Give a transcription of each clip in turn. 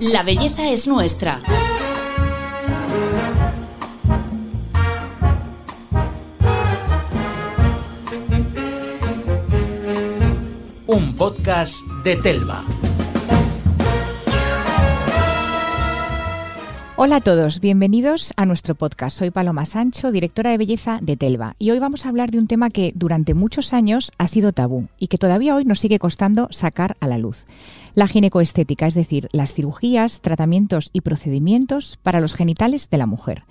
La belleza es nuestra. Un podcast de Telva. Hola a todos, bienvenidos a nuestro podcast. Soy Paloma Sancho, directora de belleza de Telva, y hoy vamos a hablar de un tema que durante muchos años ha sido tabú y que todavía hoy nos sigue costando sacar a la luz. La ginecoestética, es decir, las cirugías, tratamientos y procedimientos para los genitales de la mujer.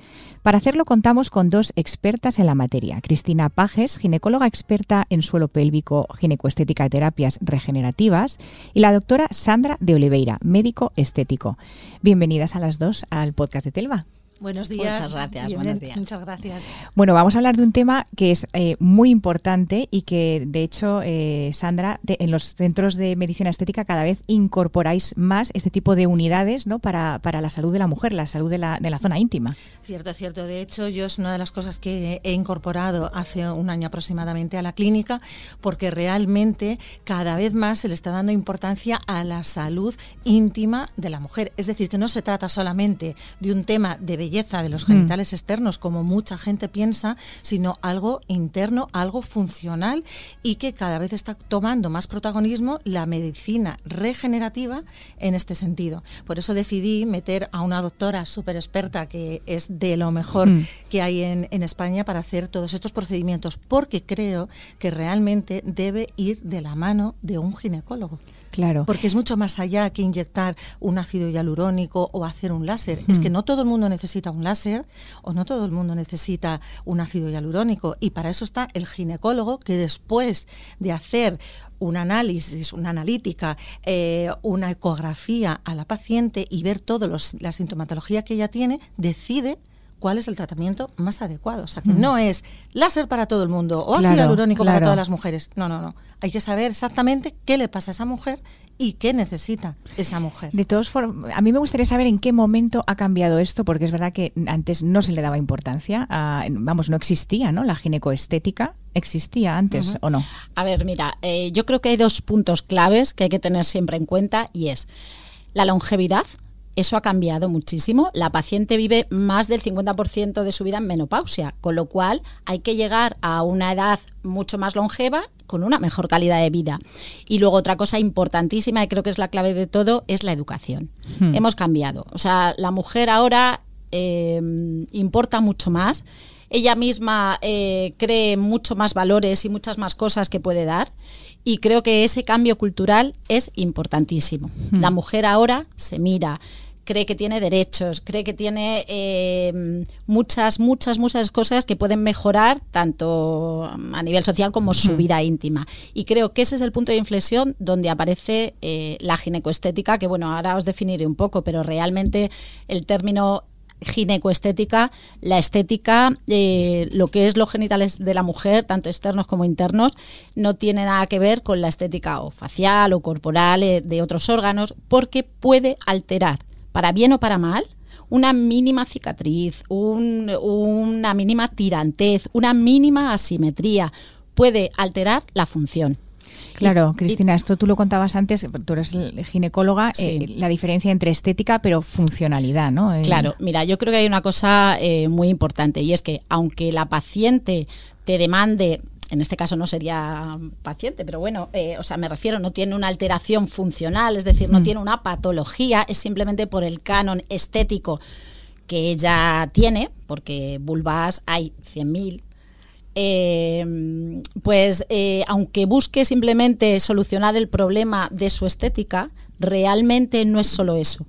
Para hacerlo contamos con dos expertas en la materia. Cristina Pajes, ginecóloga experta en suelo pélvico, ginecoestética y terapias regenerativas, y la doctora Sandra de Oliveira, médico estético. Bienvenidas a las dos al podcast de Telva. Buenos días. Muchas gracias. Bien, buenos días. Muchas gracias. Bueno, vamos a hablar de un tema que es eh, muy importante y que, de hecho, eh, Sandra, de- en los centros de medicina estética cada vez incorporáis más este tipo de unidades ¿no? para, para la salud de la mujer, la salud de la, de la zona íntima. Cierto, cierto. De hecho, yo es una de las cosas que he incorporado hace un año aproximadamente a la clínica, porque realmente cada vez más se le está dando importancia a la salud íntima de la mujer. Es decir, que no se trata solamente de un tema de belleza de los genitales externos, como mucha gente piensa, sino algo interno, algo funcional y que cada vez está tomando más protagonismo la medicina regenerativa en este sentido. Por eso decidí meter a una doctora súper experta que es de lo mejor Mm. que hay en, en España para hacer todos estos procedimientos, porque creo que realmente debe ir de la mano de un ginecólogo. Claro. Porque es mucho más allá que inyectar un ácido hialurónico o hacer un láser. Es que no todo el mundo necesita un láser o no todo el mundo necesita un ácido hialurónico. Y para eso está el ginecólogo que después de hacer un análisis, una analítica, eh, una ecografía a la paciente y ver toda la sintomatología que ella tiene, decide cuál es el tratamiento más adecuado. O sea, que no es láser para todo el mundo o ácido Claro, hialurónico para todas las mujeres. No, no, no. Hay que saber exactamente qué le pasa a esa mujer y qué necesita esa mujer. De todos formas, a mí me gustaría saber en qué momento ha cambiado esto, porque es verdad que antes no se le daba importancia, a- vamos, no existía, ¿no? La ginecoestética existía antes o no. A ver, mira, eh, yo creo que hay dos puntos claves que hay que tener siempre en cuenta y es la longevidad. Eso ha cambiado muchísimo. La paciente vive más del 50% de su vida en menopausia, con lo cual hay que llegar a una edad mucho más longeva con una mejor calidad de vida. Y luego otra cosa importantísima, y creo que es la clave de todo, es la educación. Hemos cambiado. O sea, la mujer ahora eh, importa mucho más. Ella misma eh, cree mucho más valores y muchas más cosas que puede dar. Y creo que ese cambio cultural es importantísimo. La mujer ahora se mira, cree que tiene derechos, cree que tiene eh, muchas, muchas, muchas cosas que pueden mejorar tanto a nivel social como su vida íntima. Y creo que ese es el punto de inflexión donde aparece eh, la ginecoestética, que bueno, ahora os definiré un poco, pero realmente el término ginecoestética, la estética, eh, lo que es los genitales de la mujer, tanto externos como internos, no tiene nada que ver con la estética o facial o corporal eh, de otros órganos, porque puede alterar, para bien o para mal, una mínima cicatriz, un- una mínima tirantez, una mínima asimetría, puede alterar la función. Claro, Cristina, esto tú lo contabas antes, tú eres ginecóloga, Sí. eh, la diferencia entre estética pero funcionalidad, ¿no? Eh, Claro, mira, yo creo que hay una cosa eh, muy importante y es que aunque la paciente te demande, en este caso no sería paciente, pero bueno, eh, o sea, me refiero, no tiene una alteración funcional, es decir, no tiene una patología, es simplemente por el canon estético que ella tiene, porque vulvas hay 100.000. eh, pues eh, aunque busque simplemente solucionar el problema de su estética, realmente no es solo eso.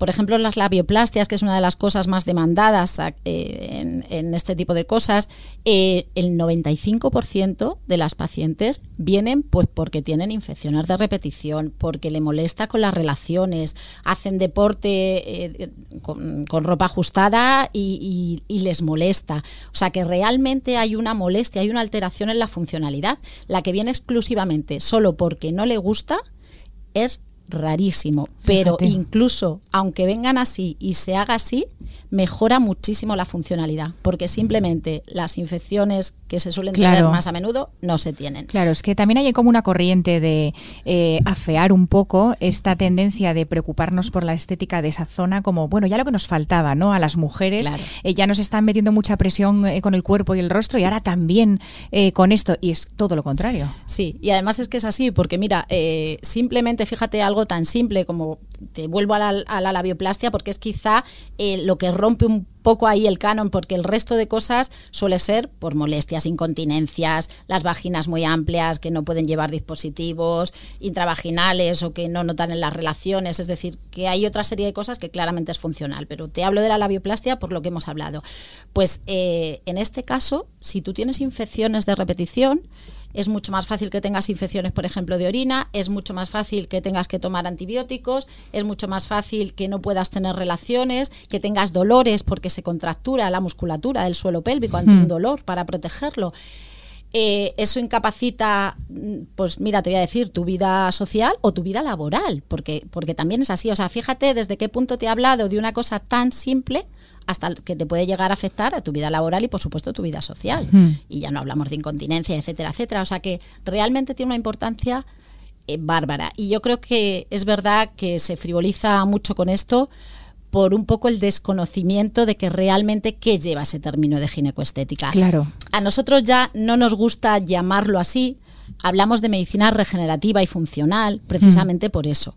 Por ejemplo, las labioplastias, que es una de las cosas más demandadas eh, en, este tipo de cosas, eh, el 95% de las pacientes vienen pues porque tienen infecciones de repetición, porque le molesta con las relaciones, hacen deporte eh, con, ropa ajustada y les molesta. O sea que realmente hay una molestia, hay una alteración en la funcionalidad. La que viene exclusivamente solo porque no le gusta es rarísimo, pero incluso aunque vengan así y se haga así, mejora muchísimo la funcionalidad, porque simplemente las infecciones que se suelen tener más a menudo no se tienen. Claro, es que también hay como una corriente de eh, afear un poco esta tendencia de preocuparnos por la estética de esa zona como, bueno, ya lo que nos faltaba, ¿no? A las mujeres eh, ya nos están metiendo mucha presión eh, con el cuerpo y el rostro y ahora también con esto, y es todo lo contrario. Sí, y además es que es así, porque mira, simplemente fíjate algo tan simple como te vuelvo a la, labioplastia porque es quizá lo que rompe un poco ahí el canon porque el resto de cosas suele ser por molestias, incontinencias, las vaginas muy amplias que no pueden llevar dispositivos intravaginales o que no notan en las relaciones, es decir, que hay otra serie de cosas que claramente es funcional, pero te hablo de la labioplastia por lo que hemos hablado. Pues eh, en este caso, si tú tienes infecciones de repetición, es mucho más fácil que tengas infecciones, por ejemplo, de orina, es mucho más fácil que tengas que tomar antibióticos, es mucho más fácil que no puedas tener relaciones, que tengas dolores porque se contractura la musculatura del suelo pélvico ante un hmm. dolor para protegerlo. Eh, eso incapacita, mm, pues mira, te voy a decir, tu vida social o tu vida laboral, porque, porque también es así. O sea, fíjate desde qué punto te he hablado de una cosa tan simple hasta que te puede llegar a afectar a tu vida laboral y por supuesto tu vida social. Hmm. Y ya no hablamos de incontinencia, etcétera, etcétera. O sea que realmente tiene una importancia eh, bárbara. Y yo creo que es verdad que se frivoliza mucho con esto por un poco el desconocimiento de que realmente qué lleva ese término de ginecoestética. Claro. A nosotros ya no nos gusta llamarlo así. Hablamos de medicina regenerativa y funcional precisamente por eso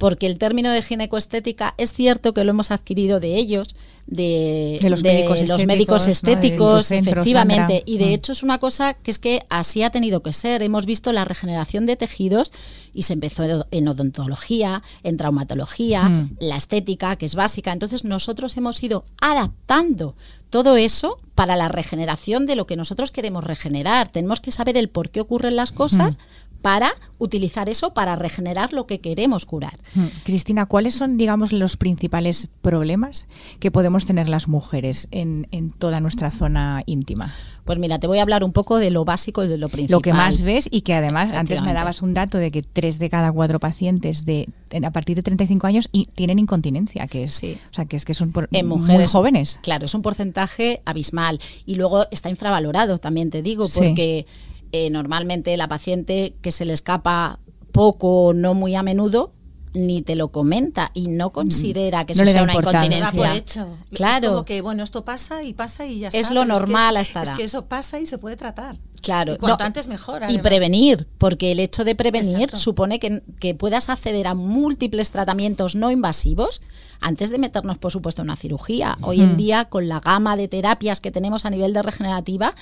porque el término de ginecoestética es cierto que lo hemos adquirido de ellos, de, los, médicos estéticos, efectivamente, y de mm. hecho es una cosa que es que así ha tenido que ser. Hemos visto la regeneración de tejidos y se empezó en odontología, en traumatología, mm. la estética, que es básica. Entonces nosotros hemos ido adaptando todo eso para la regeneración de lo que nosotros queremos regenerar. Tenemos que saber el por qué ocurren las cosas mm para utilizar eso para regenerar lo que queremos curar. Mm. Cristina, ¿cuáles son, digamos, los principales problemas que podemos tener las mujeres en, toda nuestra zona íntima? Pues mira, te voy a hablar un poco de lo básico y de lo principal. Lo que más ves y que además antes me dabas un dato de que tres de cada cuatro pacientes de a partir de 35 años y tienen incontinencia, que es, o sea, que es que son en mujeres muy jóvenes. Claro, es un porcentaje abismal y luego está infravalorado, también te digo, porque eh, normalmente la paciente que se le escapa poco o no muy a menudo ni te lo comenta y no considera que eso sea una incontinencia. Por hecho. Claro. Es como que, bueno, esto pasa y pasa y ya está. Es lo normal a esta Es que eso pasa y se puede tratar. Claro. Y cuanto antes mejor. Y prevenir, porque el hecho de prevenir supone que, que, puedas acceder a múltiples tratamientos no invasivos antes de meternos, por supuesto, en una cirugía. Hoy en día, con la gama de terapias que tenemos a nivel de regenerativa,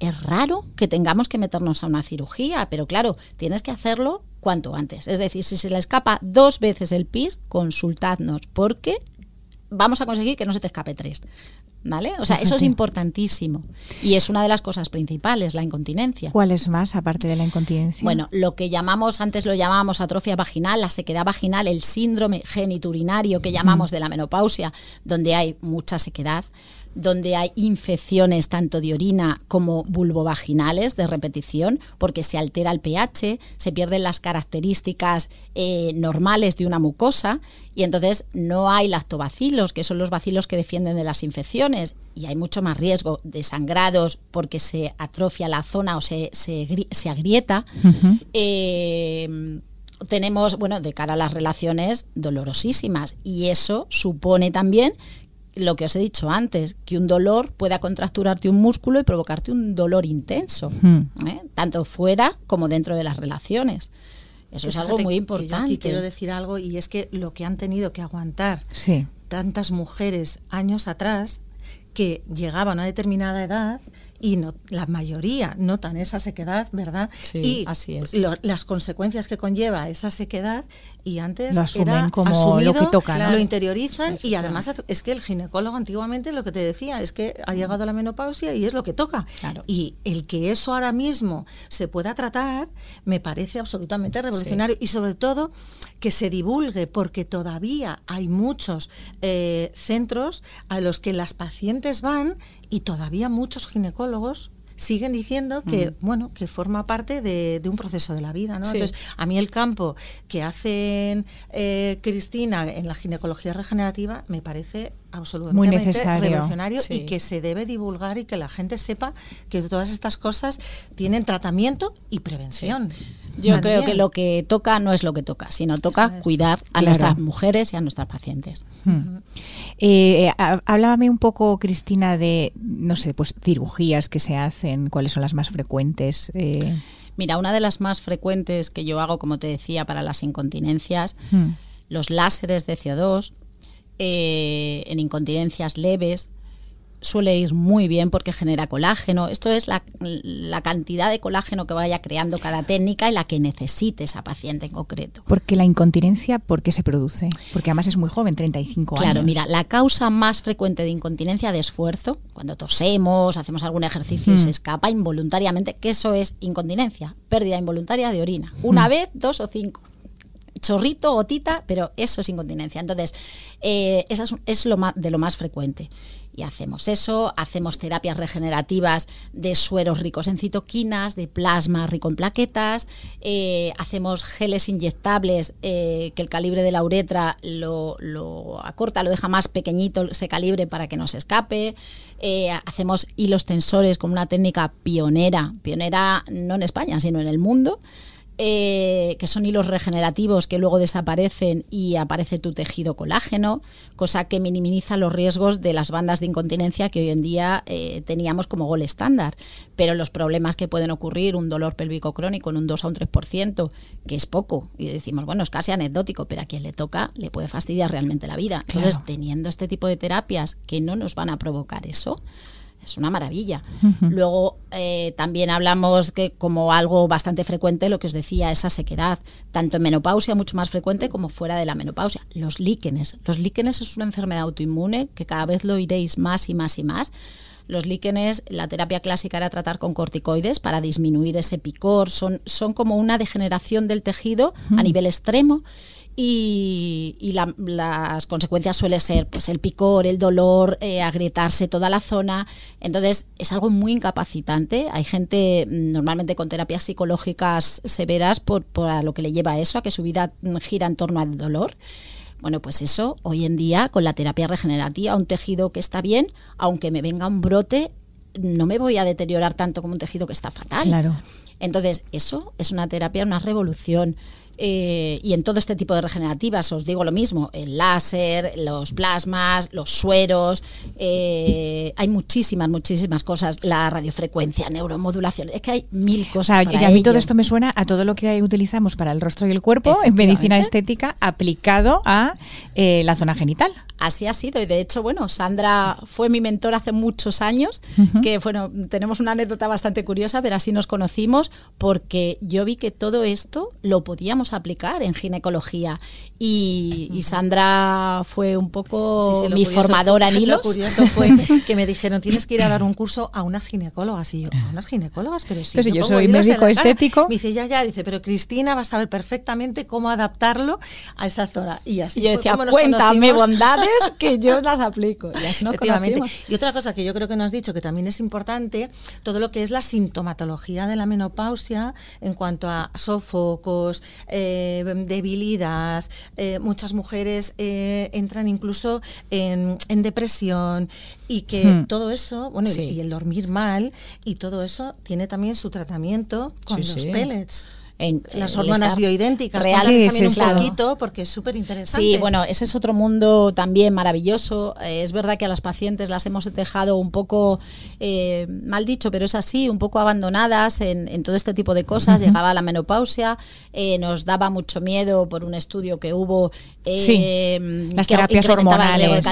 es raro que tengamos que meternos a una cirugía, pero claro, tienes que hacerlo cuanto antes. Es decir, si se le escapa dos veces el PIS, consultadnos, porque vamos a conseguir que no se te escape tres. ¿Vale? O sea, eso es importantísimo. Y es una de las cosas principales, la incontinencia. ¿Cuál es más, aparte de la incontinencia? Bueno, lo que llamamos, antes lo llamábamos atrofia vaginal, la sequedad vaginal, el síndrome geniturinario que llamamos de la menopausia, donde hay mucha sequedad donde hay infecciones tanto de orina como vulvovaginales de repetición, porque se altera el pH, se pierden las características eh, normales de una mucosa y entonces no hay lactobacilos, que son los bacilos que defienden de las infecciones, y hay mucho más riesgo de sangrados porque se atrofia la zona o se, se, agrieta. Eh, tenemos, bueno, de cara a las relaciones dolorosísimas y eso supone también lo que os he dicho antes, que un dolor pueda contracturarte un músculo y provocarte un dolor intenso, hmm. ¿eh? tanto fuera como dentro de las relaciones. Eso es algo muy importante. Y quiero decir algo, y es que lo que han tenido que aguantar tantas mujeres años atrás, que llegaban a una determinada edad y no, la mayoría notan esa sequedad, ¿verdad? Sí, y así es. las consecuencias que conlleva esa sequedad y antes lo era como asumido, lo que toca, lo interiorizan y además es que el ginecólogo antiguamente lo que te decía es que ha llegado la menopausia y es lo que toca. Y el que eso ahora mismo se pueda tratar me parece absolutamente revolucionario y sobre todo que se divulgue porque todavía hay muchos eh, centros a los que las pacientes van y todavía muchos ginecólogos siguen diciendo que, bueno, que forma parte de, un proceso de la vida, ¿no? Entonces, a mí el campo que hacen eh, Cristina en la ginecología regenerativa me parece absolutamente Muy necesario. revolucionario y que se debe divulgar y que la gente sepa que todas estas cosas tienen tratamiento y prevención. Yo creo que lo que toca no es lo que toca, sino toca cuidar a nuestras mujeres y a nuestras pacientes. Hmm. Eh, háblame un poco, Cristina, de, no sé, pues cirugías que se hacen, cuáles son las más frecuentes. Eh. Mira, una de las más frecuentes que yo hago, como te decía, para las incontinencias, hmm. los láseres de CO2, eh, en incontinencias leves, suele ir muy bien porque genera colágeno. Esto es la, cantidad de colágeno que vaya creando cada técnica y la que necesite esa paciente en concreto. Porque la incontinencia, ¿por qué se produce? Porque además es muy joven, 35 años. Claro, mira, la causa más frecuente de incontinencia de esfuerzo, cuando tosemos, hacemos algún ejercicio y se escapa involuntariamente, que eso es incontinencia, pérdida involuntaria de orina. Una mm. vez, dos o cinco chorrito, gotita, pero eso es incontinencia. Entonces, eh, eso es, lo más, de lo más frecuente. Y hacemos eso, hacemos terapias regenerativas de sueros ricos en citoquinas, de plasma rico en plaquetas, eh, hacemos geles inyectables eh, que el calibre de la uretra lo, acorta, lo deja más pequeñito ese calibre para que no se escape. hacemos hilos tensores con una técnica pionera, pionera no en España, sino en el mundo. Eh, que son hilos regenerativos que luego desaparecen y aparece tu tejido colágeno, cosa que minimiza los riesgos de las bandas de incontinencia que hoy en día eh, teníamos como gol estándar. Pero los problemas que pueden ocurrir, un dolor pélvico crónico en un 2 a un 3%, que es poco, y decimos, bueno, es casi anecdótico, pero a quien le toca le puede fastidiar realmente la vida. Entonces, teniendo este tipo de terapias que no nos van a provocar eso, es una maravilla. Luego eh, también hablamos que como algo bastante frecuente, lo que os decía, esa sequedad, tanto en menopausia mucho más frecuente como fuera de la menopausia. Los líquenes. Los líquenes es una enfermedad autoinmune que cada vez lo oiréis más y más y más. Los líquenes, la terapia clásica era tratar con corticoides para disminuir ese picor. Son, son como una degeneración del tejido a nivel extremo y, las consecuencias suele ser pues el picor, el dolor, eh, agrietarse toda la zona. Entonces es algo muy incapacitante. Hay gente mm, normalmente con terapias psicológicas severas por, por a lo que le lleva a eso, a que su vida mm, gira en torno al dolor. Bueno, pues eso, hoy en día con la terapia regenerativa, un tejido que está bien, aunque me venga un brote, no me voy a deteriorar tanto como un tejido que está fatal. Claro. Entonces, eso es una terapia, una revolución. Eh, y en todo este tipo de regenerativas os digo lo mismo, el láser, los plasmas, los sueros, eh, hay muchísimas, muchísimas cosas, la radiofrecuencia, neuromodulación, es que hay mil cosas. y a mí todo esto me suena a todo lo que utilizamos para el rostro y el cuerpo en medicina estética aplicado a eh, la zona genital. Así ha sido y de hecho, bueno, Sandra fue mi mentor hace muchos años, que bueno, tenemos una anécdota bastante curiosa, pero así nos conocimos porque yo vi que todo esto lo podíamos aplicar en ginecología y, Sandra fue un poco mi formadora en hilos. Lo curioso fue que me dijeron, tienes que ir a dar un curso a unas ginecólogas y yo, ¿a unas ginecólogas? Pero sí, yo, soy médico estético. Me dice, ya, ya, dice, pero Cristina va a saber perfectamente cómo adaptarlo a esa zona. Y así yo decía, cuéntame bondades que yo las aplico. Y, y otra cosa que yo creo que nos has dicho que también es importante, todo lo que es la sintomatología de la menopausia en cuanto a sofocos, eh, debilidad. Eh, muchas mujeres eh, entran incluso en, depresión y que hmm. todo eso, bueno, y, el dormir mal, y todo eso tiene también su tratamiento con los pellets en las hormonas bioidénticas. Reales, también un poquito porque es súper interesante. Sí, bueno, ese es otro mundo también maravilloso. Eh, es verdad que a las pacientes las hemos dejado un poco, eh, mal dicho, pero es así, un poco abandonadas en, todo este tipo de cosas. Llegaba la menopausia, eh, nos daba mucho miedo por un estudio que hubo. las terapias hormonales.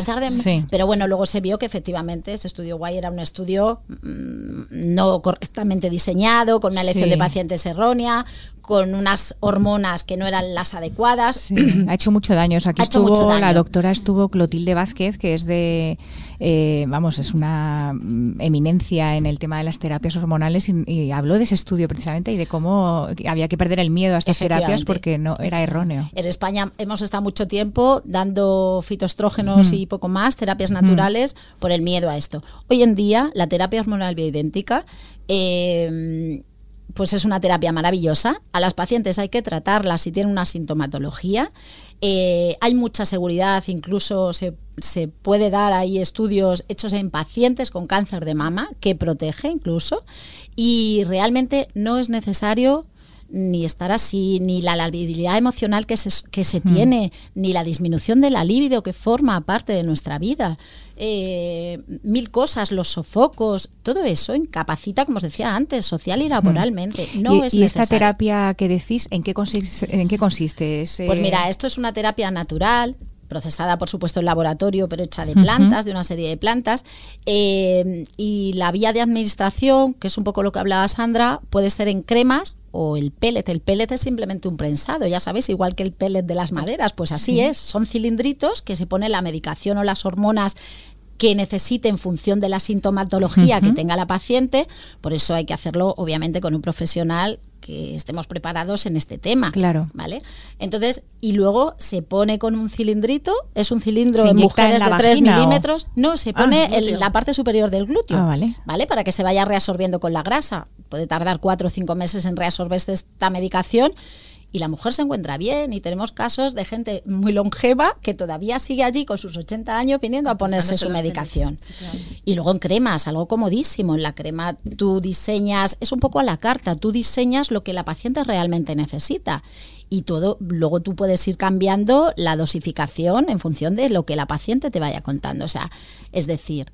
Pero bueno, luego se vio que efectivamente ese estudio guay era un estudio mm, no correctamente diseñado, con una elección de pacientes errónea con unas hormonas que no eran las adecuadas. ha hecho mucho daño. aquí estuvo, la doctora estuvo Clotilde Vázquez, que es de, eh, vamos, es una mm, eminencia en el tema de las terapias hormonales y, habló de ese estudio precisamente y de cómo había que perder el miedo a estas terapias porque no era erróneo. En España hemos estado mucho tiempo dando fitoestrógenos y poco más, terapias naturales, por el miedo a esto. Hoy en día la terapia hormonal bioidéntica eh, pues es una terapia maravillosa. A las pacientes hay que tratarlas si tienen una sintomatología. Eh, hay mucha seguridad, incluso se, se, puede dar ahí estudios hechos en pacientes con cáncer de mama que protege incluso. Y realmente no es necesario ni estar así, ni la labilidad emocional que se, que se mm. tiene, ni la disminución de la libido que forma parte de nuestra vida. Eh, mil cosas, los sofocos, todo eso incapacita, como os decía antes, social y laboralmente. Mm. No ¿Y, esta terapia que decís, en qué consiste? En qué consiste? Pues mira, esto es una terapia natural, procesada por supuesto en laboratorio, pero hecha de plantas, de una serie de plantas. Eh, y la vía de administración, que es un poco lo que hablaba Sandra, puede ser en cremas o el pellet. El pellet es simplemente un prensado, ya sabéis, igual que el pellet de las maderas, pues así es. Son cilindritos que se pone la medicación o las hormonas que necesite en función de la sintomatología que tenga la paciente. Por eso hay que hacerlo, obviamente, con un profesional que estemos preparados en este tema. Claro. ¿Vale? Entonces, y luego se pone con un cilindrito, es un cilindro en mujeres de 3 milímetros. No, se pone ah, en la parte superior del glúteo. Ah, vale. ¿Vale? Para que se vaya reabsorbiendo con la grasa. Puede tardar 4 o 5 meses en reabsorberse esta medicación y la mujer se encuentra bien y tenemos casos de gente muy longeva que todavía sigue allí con sus 80 años viniendo a ponerse su medicación. Y luego en cremas, algo comodísimo. En la crema tú diseñas, es un poco a la carta, tú diseñas lo que la paciente realmente necesita y todo, luego tú puedes ir cambiando la dosificación en función de lo que la paciente te vaya contando. O sea, es decir,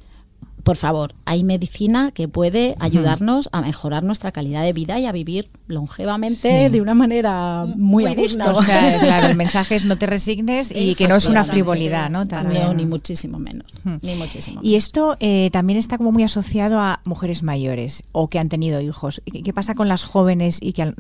por favor, hay medicina que puede ayudarnos a mejorar nuestra calidad de vida y a vivir longevamente de una manera muy, muy digna. O sea, claro, el mensaje es no te resignes y que no es una frivolidad, ¿no? No, ni muchísimo menos. Ni muchísimo y esto eh, también está como muy asociado a mujeres mayores o que han tenido hijos. ¿Qué pasa con las jóvenes y que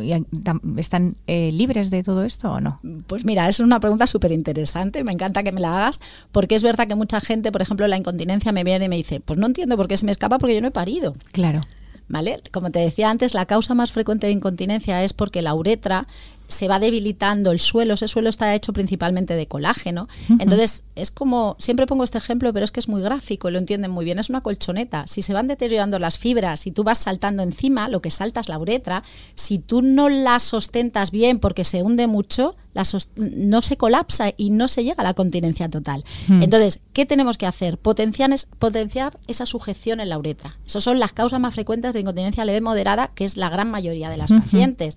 están eh, libres de todo esto o no? Pues mira, es una pregunta súper interesante. Me encanta que me la hagas porque es verdad que mucha gente, por ejemplo, la incontinencia me viene y me dice, pues no entiendo por qué se me escapa porque yo no he parido. Claro. ¿Vale? Como te decía antes, la causa más frecuente de incontinencia es porque la uretra se va debilitando el suelo, ese suelo está hecho principalmente de colágeno. Entonces, es como, siempre pongo este ejemplo, pero es que es muy gráfico y lo entienden muy bien, es una colchoneta. Si se van deteriorando las fibras, si tú vas saltando encima, lo que salta es la uretra, si tú no la sostentas bien porque se hunde mucho, no se colapsa y no se llega a la continencia total. Entonces, ¿qué tenemos que hacer? Potenciar, potenciar esa sujeción en la uretra. Esas son las causas más frecuentes de incontinencia leve moderada, que es la gran mayoría de las pacientes.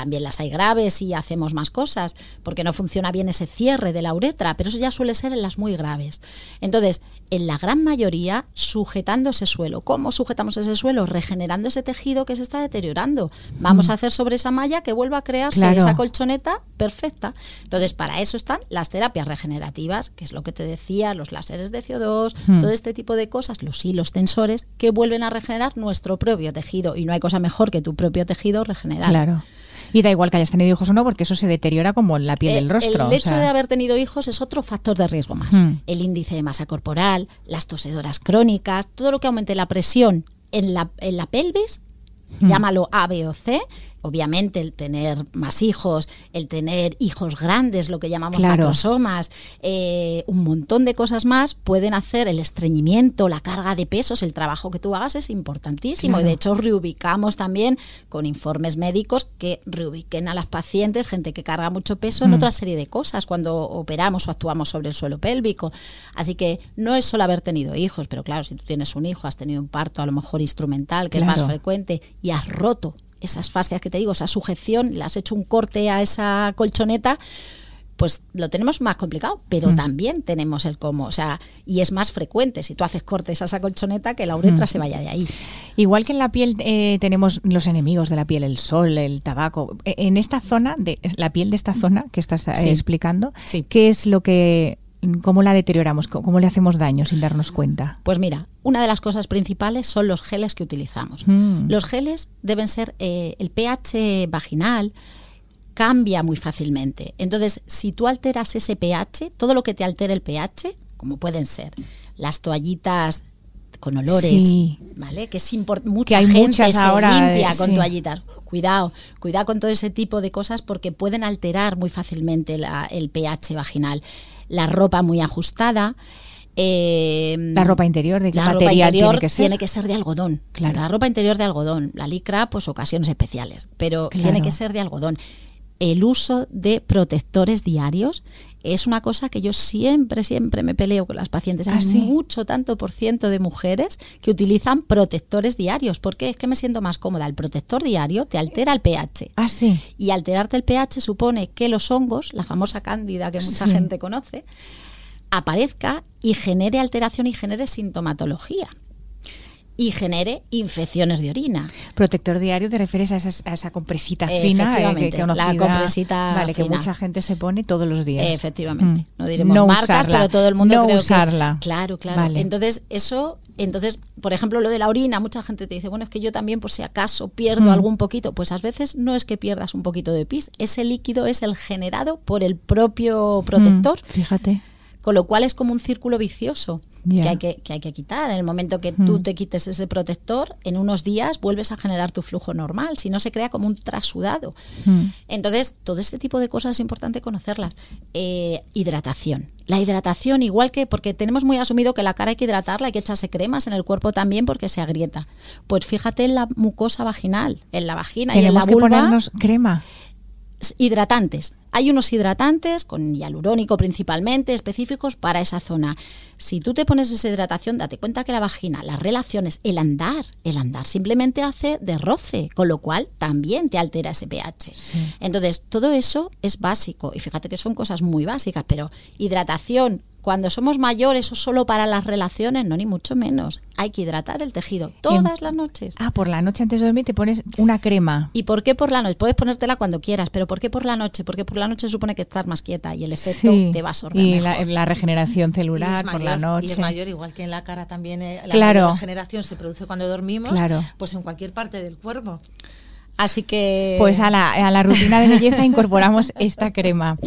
También las hay graves y hacemos más cosas, porque no funciona bien ese cierre de la uretra, pero eso ya suele ser en las muy graves. Entonces, en la gran mayoría, sujetando ese suelo. ¿Cómo sujetamos ese suelo? Regenerando ese tejido que se está deteriorando. Vamos mm. a hacer sobre esa malla que vuelva a crearse esa colchoneta perfecta. Entonces, para eso están las terapias regenerativas, que es lo que te decía, los láseres de CO2, mm. todo este tipo de cosas, los hilos tensores, que vuelven a regenerar nuestro propio tejido. Y no hay cosa mejor que tu propio tejido regenerar. Claro. Y da igual que hayas tenido hijos o no, porque eso se deteriora como en la piel del rostro. El hecho de haber tenido hijos es otro factor de riesgo más. Hmm. El índice de masa corporal, las tosedoras crónicas, todo lo que aumente la presión en la, en la pelvis, hmm. llámalo A, B o C, obviamente el tener más hijos, el tener hijos grandes, lo que llamamos macrosomas, eh, un montón de cosas más pueden hacer el estreñimiento, la carga de pesos, el trabajo que tú hagas es importantísimo. Y de hecho reubicamos también con informes médicos que reubiquen a las pacientes, gente que carga mucho peso, en mm. otra serie de cosas cuando operamos o actuamos sobre el suelo pélvico. Así que no es solo haber tenido hijos, pero claro, si tú tienes un hijo, has tenido un parto a lo mejor instrumental, que es más frecuente, y has roto esas fascias que te digo, esa sujeción, le has hecho un corte a esa colchoneta, pues lo tenemos más complicado, pero mm. también tenemos el cómo, o sea, y es más frecuente si tú haces cortes a esa colchoneta que la uretra mm. se vaya de ahí. Igual que en la piel eh, tenemos los enemigos de la piel, el sol, el tabaco. E, en esta zona, de la piel de esta zona que estás eh, explicando, ¿qué es lo que ¿Cómo la deterioramos? ¿Cómo le hacemos daño sin darnos cuenta? Pues mira, una de las cosas principales son los geles que utilizamos. Mm. Los geles deben ser eh, el pH vaginal, cambia muy fácilmente. Entonces, si tú alteras ese pH, todo lo que te altere el pH, como pueden ser las toallitas con olores, Sí. ¿vale? Que es import- mucha Que hay gente muchas se ahora, limpia con sí. toallitas. Cuidado, cuidado con todo ese tipo de cosas porque pueden alterar muy fácilmente la- el pH vaginal. La ropa muy ajustada. eh, La ropa interior, ¿de qué la ropa interior tiene que ser? tiene que ser de algodón. Claro. La ropa interior de algodón. La licra, pues ocasiones especiales. Pero Claro. tiene que ser de algodón. El uso de protectores diarios es una cosa que yo siempre, siempre me peleo con las pacientes. Hay ¿Ah, sí? mucho, tanto por ciento de mujeres que utilizan protectores diarios. porque Es que me siento más cómoda. El protector diario te altera el pH. Ah, sí. Y alterarte el pH supone que los hongos, la famosa cándida que mucha Sí. gente conoce, aparezca y genere alteración y genere sintomatología. Y genere infecciones de orina. Protector diario, ¿te refieres a, esas- a esa compresita fina? eh, Efectivamente, la conocida- compresita Vale, que mucha gente se pone todos los días. Efectivamente. Mm. No diremos No marcas, usarla, pero todo el mundo no creo que- usarla. Claro, claro. Vale. Entonces, eso, entonces, por ejemplo, lo de la orina, mucha gente te dice, bueno, es que yo también, por si acaso, pierdo Mm. algún poquito. Pues a veces no es que pierdas un poquito de pis, ese líquido es el generado por el propio protector. Mm, fíjate. Con lo cual es como un círculo vicioso Que, hay que, que hay que quitar. En el momento que tú Mm. te quites ese protector, en unos días vuelves a generar tu flujo normal, si no se crea como un trasudado. Mm. Entonces, todo ese tipo de cosas es importante conocerlas. Eh, hidratación. La hidratación, igual que, porque tenemos muy asumido que la cara hay que hidratarla, hay que echarse cremas en el cuerpo también porque se agrieta. Pues fíjate en la mucosa vaginal, en la vagina y en Tenemos la que vulva ponernos crema. Hidratantes. Hay unos hidratantes con hialurónico principalmente específicos para esa zona. Si tú te pones esa hidratación, date cuenta que la vagina, las relaciones, el andar, el andar simplemente hace de roce, con lo cual también te altera ese pH. Entonces, todo eso es básico y fíjate que son cosas muy básicas, pero hidratación cuando somos mayores o solo para las relaciones, no ni mucho menos. Hay que hidratar el tejido todas las noches. Ah, por la noche antes de dormir te pones una crema. ¿Y por qué por la noche? Puedes ponértela cuando quieras, pero ¿por qué por la noche? Porque por la noche se supone que estás más quieta y el efecto Sí. te va a absorber Y mejor. la, la regeneración celular por la noche. Y es mayor, igual que en la cara también eh, la Claro. regeneración se produce cuando dormimos, Claro. pues en cualquier parte del cuerpo. Así que... Pues a la, a la rutina de belleza incorporamos esta crema.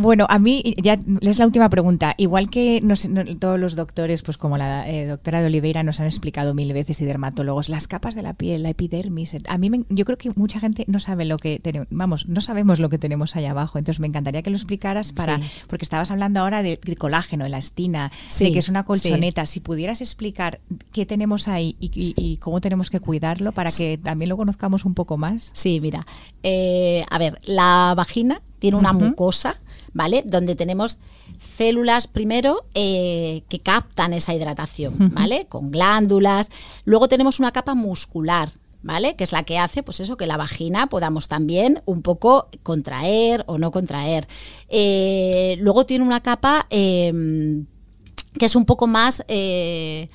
Bueno, a mí ya es la última pregunta. Igual que nos- todos los doctores, pues como la eh, doctora de Oliveira nos han explicado mil veces y dermatólogos, las capas de la piel, la epidermis. A mí me- yo creo que mucha gente no sabe lo que tenemos, vamos, no sabemos lo que tenemos ahí abajo. Entonces me encantaría que lo explicaras para, Sí. porque estabas hablando ahora del del colágeno, elastina, Sí, de que es una colchoneta. Si pudieras explicar qué tenemos ahí y, y- y cómo tenemos que cuidarlo para que también lo conozcamos un poco más. Sí, mira. eh, a ver, la vagina tiene una mucosa, ¿vale? Donde tenemos células primero eh, que captan esa hidratación. ¿vale? Con glándulas. Luego tenemos una capa muscular. ¿Vale? Que es la que hace, pues eso, que la vagina podamos también un poco contraer o no contraer. Eh, luego tiene una capa eh, que es un poco más eh,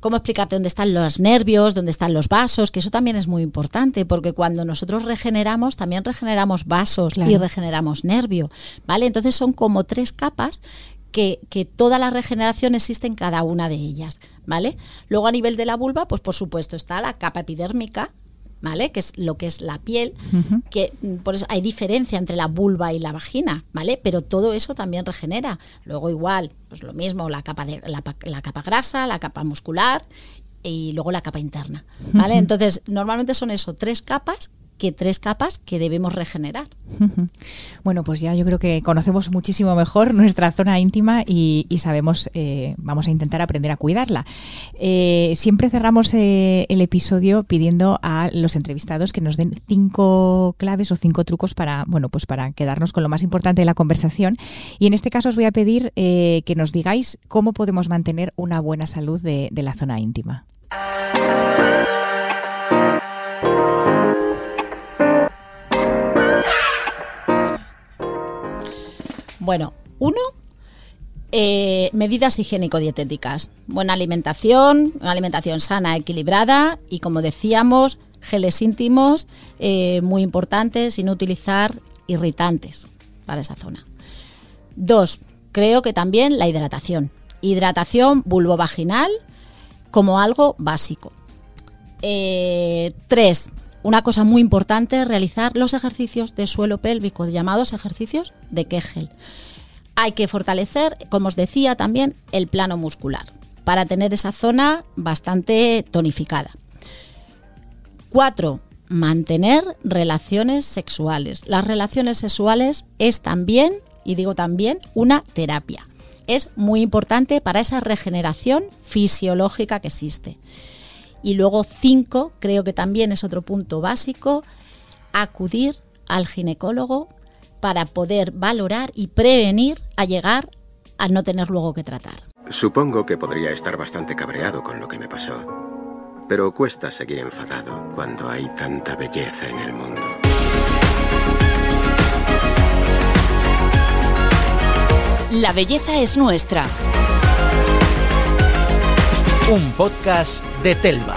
cómo explicarte dónde están los nervios, dónde están los vasos, que eso también es muy importante, porque cuando nosotros regeneramos, también regeneramos vasos Claro. y regeneramos nervio, ¿vale? Entonces son como tres capas que, que toda la regeneración existe en cada una de ellas, ¿vale? Luego a nivel de la vulva, pues por supuesto está la capa epidérmica, ¿vale? Que es lo que es la piel, que mm, por eso hay diferencia entre la vulva y la vagina, ¿vale? Pero todo eso también regenera. Luego igual, pues lo mismo, la capa de la, la capa grasa, la capa muscular y luego la capa interna, ¿vale? Entonces, normalmente son eso, tres capas que tres capas que debemos regenerar. Bueno, pues ya yo creo que conocemos muchísimo mejor nuestra zona íntima y, sabemos, eh, vamos a intentar aprender a cuidarla. Eh, siempre cerramos eh, el episodio pidiendo a los entrevistados que nos den cinco claves o cinco trucos para, bueno, pues para quedarnos con lo más importante de la conversación. Y en este caso os voy a pedir que nos digáis cómo podemos mantener una buena salud de la zona íntima. Bueno, uno, eh, medidas higiénico-dietéticas. Buena alimentación, una alimentación sana, equilibrada y, como decíamos, geles íntimos eh, muy importantes no utilizar irritantes para esa zona. Dos, creo que también la hidratación. Hidratación vulvovaginal como algo básico. Eh, tres, una cosa muy importante es realizar los ejercicios de suelo pélvico, llamados ejercicios de Kegel. Hay que fortalecer, como os decía, también el plano muscular para tener esa zona bastante tonificada. Cuatro, mantener relaciones sexuales. Las relaciones sexuales es también, y digo también, una terapia. Es muy importante para esa regeneración fisiológica que existe. Y luego cinco, creo que también es otro punto básico, acudir al ginecólogo para poder valorar y prevenir a llegar a no tener luego que tratar. Supongo que podría estar bastante cabreado con lo que me pasó, pero cuesta seguir enfadado cuando hay tanta belleza en el mundo. La belleza es nuestra. Un podcast de Telva.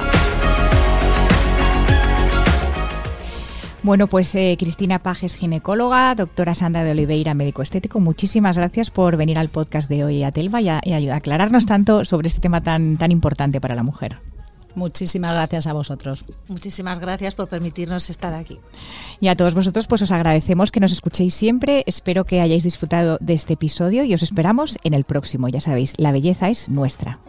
Bueno, pues eh, Cristina Pajes, ginecóloga, doctora Sandra de Oliveira, médico estético, muchísimas gracias por venir al podcast de hoy a Telva y, a, y a aclararnos tanto sobre este tema tan, tan importante para la mujer. Muchísimas gracias a vosotros. Muchísimas gracias por permitirnos estar aquí. Y a todos vosotros, pues os agradecemos que nos escuchéis siempre. Espero que hayáis disfrutado de este episodio y os esperamos en el próximo. Ya sabéis, la belleza es nuestra.